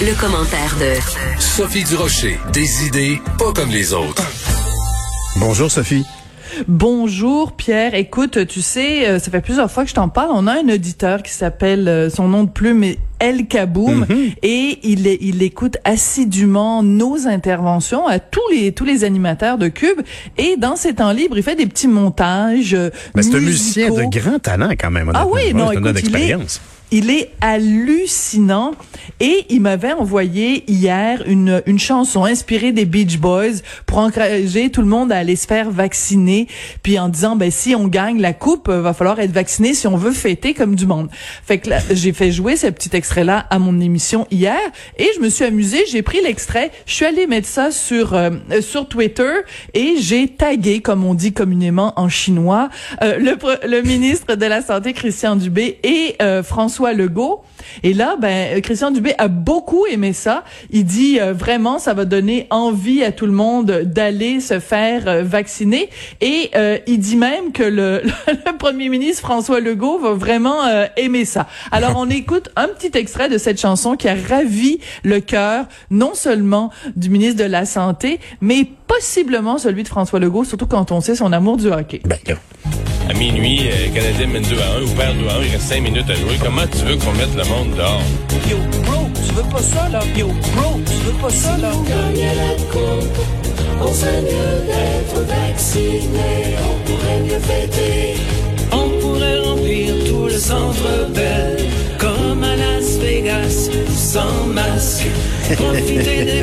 Le, commentaire de Sophie Durocher. Des idées pas comme les autres. Bonjour Sophie. Bonjour Pierre. Écoute, tu sais, euh, ça fait plusieurs fois que je t'en parle. On a un auditeur qui s'appelle, euh, son nom de plume est El Kaboum et il, écoute assidûment nos interventions à tous les tous les animateurs de Cube et dans ses temps libres, il fait des petits montages. euh, Ben, c'est un musicien de grand talent quand même. Ah oui, non, écoute, il est, d'expérience. Il est hallucinant. Et il m'avait envoyé hier une, une chanson inspirée des Beach Boys pour encourager tout le monde à aller se faire vacciner. Puis en disant ben si on gagne la coupe euh, va falloir être vacciné si on veut fêter comme du monde. Fait que j'ai fait jouer ce petit extrait là à mon émission hier et je me suis amusée, j'ai pris l'extrait, je suis allée mettre ça sur euh, euh, sur Twitter et j'ai tagué comme on dit communément en chinois euh, le le ministre de la santé Christian Dubé et euh, François Legault. Et là, ben, Christian Dubé a beaucoup aimé ça. Il dit euh, vraiment, ça va donner envie à tout le monde d'aller se faire euh, vacciner. Et euh, il dit même que le, le premier ministre François Legault va vraiment euh, aimer ça. Alors, on écoute un petit extrait de cette chanson qui a ravi le cœur, non seulement du ministre de la Santé, mais possiblement celui de François Legault, surtout quand on sait son amour du hockey. Ben, là. À minuit, euh, le Canadien mène 2 à 1 ou perd 2 à 1, il reste 5 minutes à jouer. Comment tu veux qu'on mette le monde dehors? Yo, bro, tu veux pas ça, là? Yo, bro, tu veux pas ça, là? On pourrait remplir tout le centre belle comme à Las Vegas, sans masque. Profiter des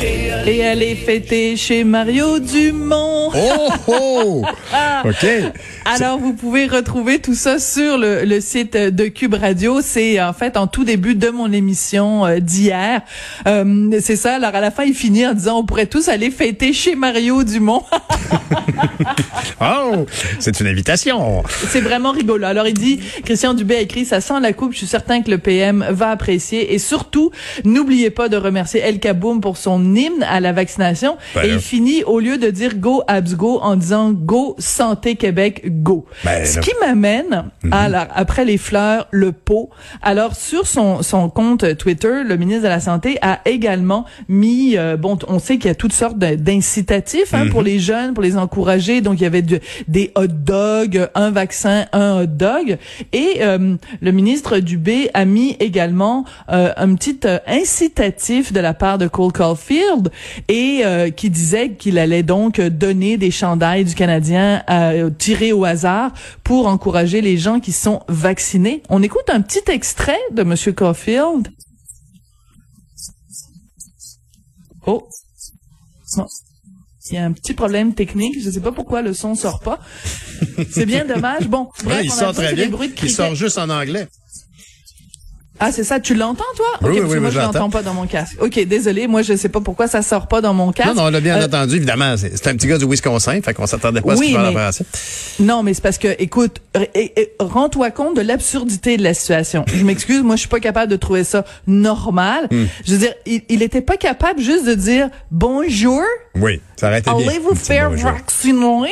Et Et aller fêter chez Mario Dumont. Oh, oh! OK. Alors, vous pouvez retrouver tout ça sur le, le site de Cube Radio. C'est en fait en tout début de mon émission euh, d'hier. Euh, c'est ça. Alors, à la fin, il finit en disant on pourrait tous aller fêter chez Mario Dumont. Oh! C'est une invitation. c'est vraiment rigolo. Alors, il dit, Christian Dubé a écrit, ça sent la coupe. Je suis certain que le PM va apprécier. Et surtout, n'oubliez pas de remercier El Kaboum pour son hymne à la vaccination. Ben et il finit, au lieu de dire Go Abs Go, en disant Go Santé Québec Go. Ben Ce qui m'amène, à la- après les fleurs, le pot. Alors, sur son, son compte Twitter, le ministre de la Santé a également mis, euh, bon, on sait qu'il y a toutes sortes d'incitatifs hein, pour les jeunes, pour les encourager. Donc, il y avait de- des hot dogs, un vaccin, un hot dog. Et euh, le ministre Dubé a mis également euh, un petit euh, incitatif de la part de Cole Caulfield et euh, qui disait qu'il allait donc donner des chandails du Canadien euh, tirés au hasard pour encourager les gens qui sont vaccinés. On écoute un petit extrait de Monsieur Caulfield. Oh. Non. Il y a un petit problème technique. Je sais pas pourquoi le son sort pas. C'est bien dommage. Bon, bref, Ouais, il on a sort très bien. les bruits de Il sort juste en anglais. Ah, c'est ça, tu l'entends, toi? Oui, Ok, oui, oui, moi, je l'entends pas dans mon casque. OK, désolé, moi, je sais pas pourquoi ça sort pas dans mon casque. Non, non, on l'a bien Euh, entendu, évidemment. C'est un petit gars du Wisconsin, fait qu'on s'attendait pas à ce qu'il mais- français. Non, mais c'est parce que, écoute, rends-toi compte de l'absurdité de la situation. Je m'excuse, moi, je suis pas capable de trouver ça normal. Hmm. Je veux dire, il, il était pas capable juste de dire bonjour, Oui, ça aurait été bien. allez vous Un petit faire vacciner?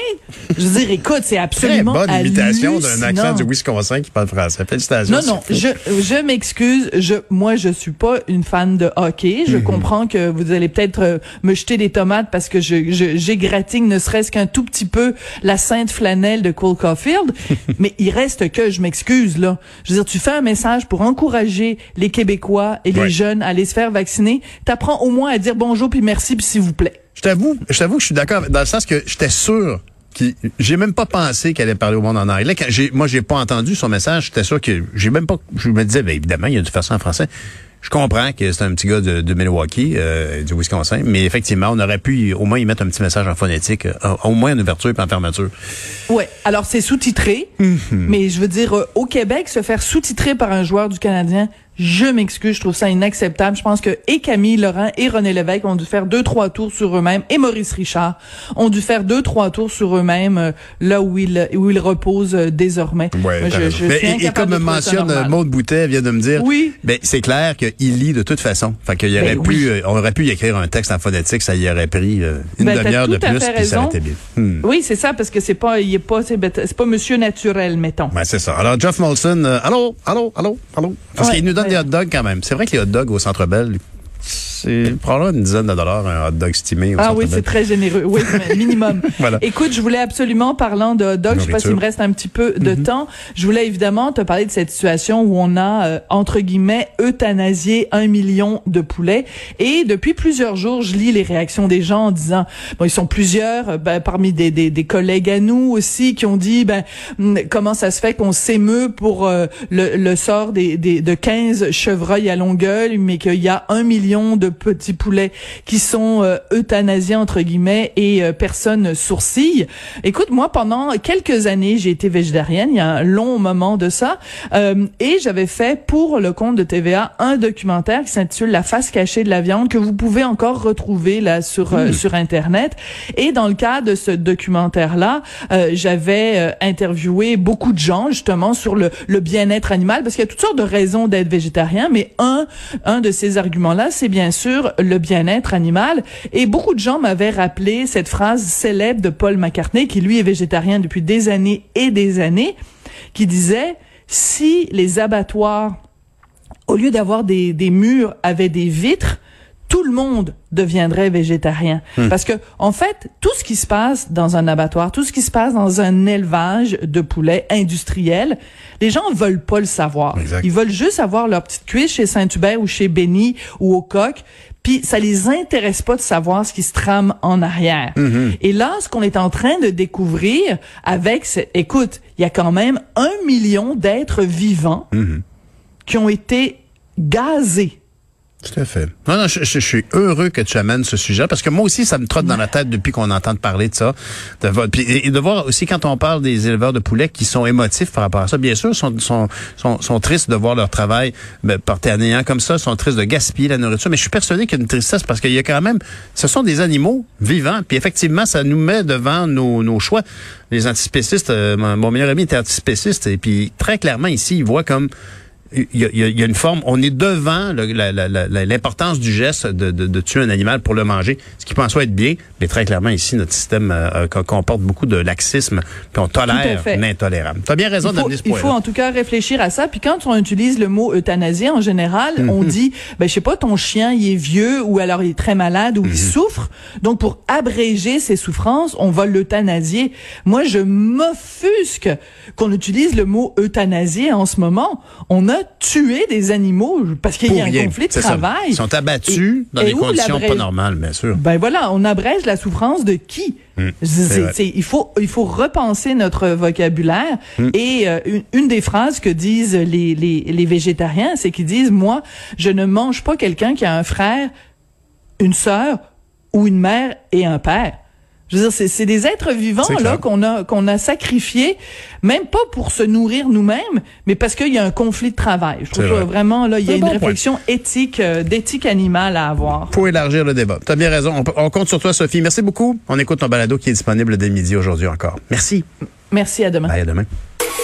Je veux dire, écoute, c'est Très absolument bonne imitation d'un accent du Wisconsin qui parle français. Félicitations. Non, non, je, je m'excuse. Je, moi, je suis pas une fan de hockey. Je comprends que vous allez peut-être euh, me jeter des tomates parce que je, je, j'égratigne ne serait-ce qu'un tout petit peu la sainte flanelle de Cole Caulfield. mais il reste que, je m'excuse, là. Je veux dire, tu fais un message pour encourager les Québécois et les jeunes à aller se faire vacciner. T'apprends au moins à dire bonjour puis merci puis s'il vous plaît. Je t'avoue, je t'avoue que je suis d'accord dans le sens que j'étais sûr qu'il j'ai même pas pensé qu'elle allait parler au monde en anglais. Quand j'ai moi j'ai pas entendu son message, j'étais sûr que j'ai même pas je me disais ben évidemment, il a dû faire ça en français. Je comprends que c'est un petit gars de, de Milwaukee, euh, du Wisconsin, mais effectivement, on aurait pu au moins y mettre un petit message en phonétique, euh, au moins en ouverture et en fermeture. Ouais. Alors c'est sous-titré, Mhm. mais je veux dire euh, au Québec se faire sous-titrer par un joueur du Canadien, je m'excuse, je trouve ça inacceptable. Je pense que et Camille Laurent et René Lévesque ont dû faire deux trois tours sur eux-mêmes et Maurice Richard ont dû faire deux trois tours sur eux-mêmes euh, là où ils où ils reposent euh, désormais. Je, je Mais- suis et, et comme mentionne normal. Maude Boutet, vient de me dire, Oui. ben, c'est clair qu'il lit de toute façon. Fait qu'il y aurait Ben pu, oui. euh, on aurait pu y écrire un texte en phonétique, ça y aurait pris euh, une Ben, demi-heure de plus, puis ça aurait été bien. Hmm. Oui, c'est ça parce que c'est pas il est pas c'est pas monsieur naturel mettons. Ben, c'est ça. Alors, Jeff Molson, euh, allô, allô, allô, allô? Parce Ouais, qu'il nous donne ouais. des hot dogs quand même. C'est vrai que les hot dogs au Centre Bell, c'est probablement une dizaine de dollars un hot dog estimé Ah oui, c'est très généreux. Oui, minimum. Voilà. Écoute, je voulais absolument, parlant de hot dog, je sais pas s'il me reste un petit peu de Mhm. temps, je voulais évidemment te parler de cette situation où on a, euh, entre guillemets, euthanasié un million de poulets. Et depuis plusieurs jours, je lis les réactions des gens en disant, bon, ils sont plusieurs, euh, ben, parmi des, des, des collègues à nous aussi, qui ont dit, ben, hum, comment ça se fait qu'on s'émeut pour euh, le, le sort des, des, de 15 chevreuils à Longueuil, mais qu'il y a un million de petits poulets qui sont euh, euthanasiés entre guillemets et euh, personne sourcille. Écoute, moi pendant quelques années, j'ai été végétarienne, il y a un long moment de ça, euh, et j'avais fait pour le compte de TVA un documentaire qui s'intitule La face cachée de la viande que vous pouvez encore retrouver là sur euh, sur internet. Et dans le cadre de ce documentaire là, j'avais euh, interviewé beaucoup de gens justement sur le, le bien-être animal parce qu'il y a toutes sortes de raisons d'être végétarien, mais un un de ces arguments là, c'est bien sûr le bien-être animal. Et beaucoup de gens m'avaient rappelé cette phrase célèbre de Paul McCartney, qui lui est végétarien depuis des années et des années, qui disait si les abattoirs, au lieu d'avoir des, des murs, avaient des vitres, tout le monde deviendrait végétarien. Parce que, en fait, tout ce qui se passe dans un abattoir, tout ce qui se passe dans un élevage de poulets industriel, les gens veulent pas le savoir. Exact. Ils veulent juste avoir leur petite cuisse chez Saint-Hubert ou chez Benny ou au coq. Puis ça les intéresse pas de savoir ce qui se trame en arrière. Et là, ce qu'on est en train de découvrir avec, ce- écoute, il y a quand même un million d'êtres vivants qui ont été gazés. Tout à fait. Non, non, je, je- je suis heureux que tu amènes ce sujet parce que moi aussi, ça me trotte dans la tête depuis qu'on entend parler de ça. De, et, de voir aussi quand on parle des éleveurs de poulets qui sont émotifs par rapport à ça, bien sûr, sont, sont, sont, sont tristes de voir leur travail ben, porté à néant comme ça, sont tristes de gaspiller la nourriture, mais je suis persuadé qu'il y a une tristesse parce qu'il y a quand même, ce sont des animaux vivants, puis effectivement, ça nous met devant nos, nos choix. Les antispécistes, euh, mon, mon meilleur ami était antispéciste, et puis très clairement ici, il voit comme il y, a, il y a- une forme, on est devant l'importance du geste de, de- de tuer un animal pour le manger, ce qui peut en soi être bien, mais très clairement ici, notre système euh, co- comporte beaucoup de laxisme, puis on tolère l'intolérable. Tu as bien raison d'amener ce il faut en tout cas réfléchir à ça. Puis quand on utilise le mot euthanasie, en général, Mhm. on dit, ben je sais pas, ton chien il est vieux ou alors il est très malade ou il Mhm. souffre. Donc pour abréger ses souffrances, on va l'euthanasier. Moi, je m'offusque qu'on utilise le mot euthanasie en ce moment. On a tué des animaux parce qu'il y a un rien. conflit de ça. travail. Ils sont abattus Et- dans et des conditions pas normales, bien sûr. Ben voilà, on abrège la souffrance de qui? C'est- il faut il faut repenser notre vocabulaire Hmm. et euh, une, une des phrases que disent les les, les végétariens, c'est qu'ils disent moi je ne mange pas quelqu'un qui a un frère, une sœur ou une mère et un père. Je veux dire, c'est, c'est des êtres vivants là qu'on a qu'on a sacrifiés, même pas pour se nourrir nous-mêmes, mais parce qu'il y a un conflit de travail. Je trouve vrai. vraiment là, il y a un une bon point. réflexion éthique, euh, d'éthique animale à avoir. Pour élargir le débat. Tu as bien raison. On, compte sur toi, Sophie. Merci beaucoup. On écoute ton balado qui est disponible dès midi aujourd'hui encore. Merci. Merci à demain. Bye, à demain.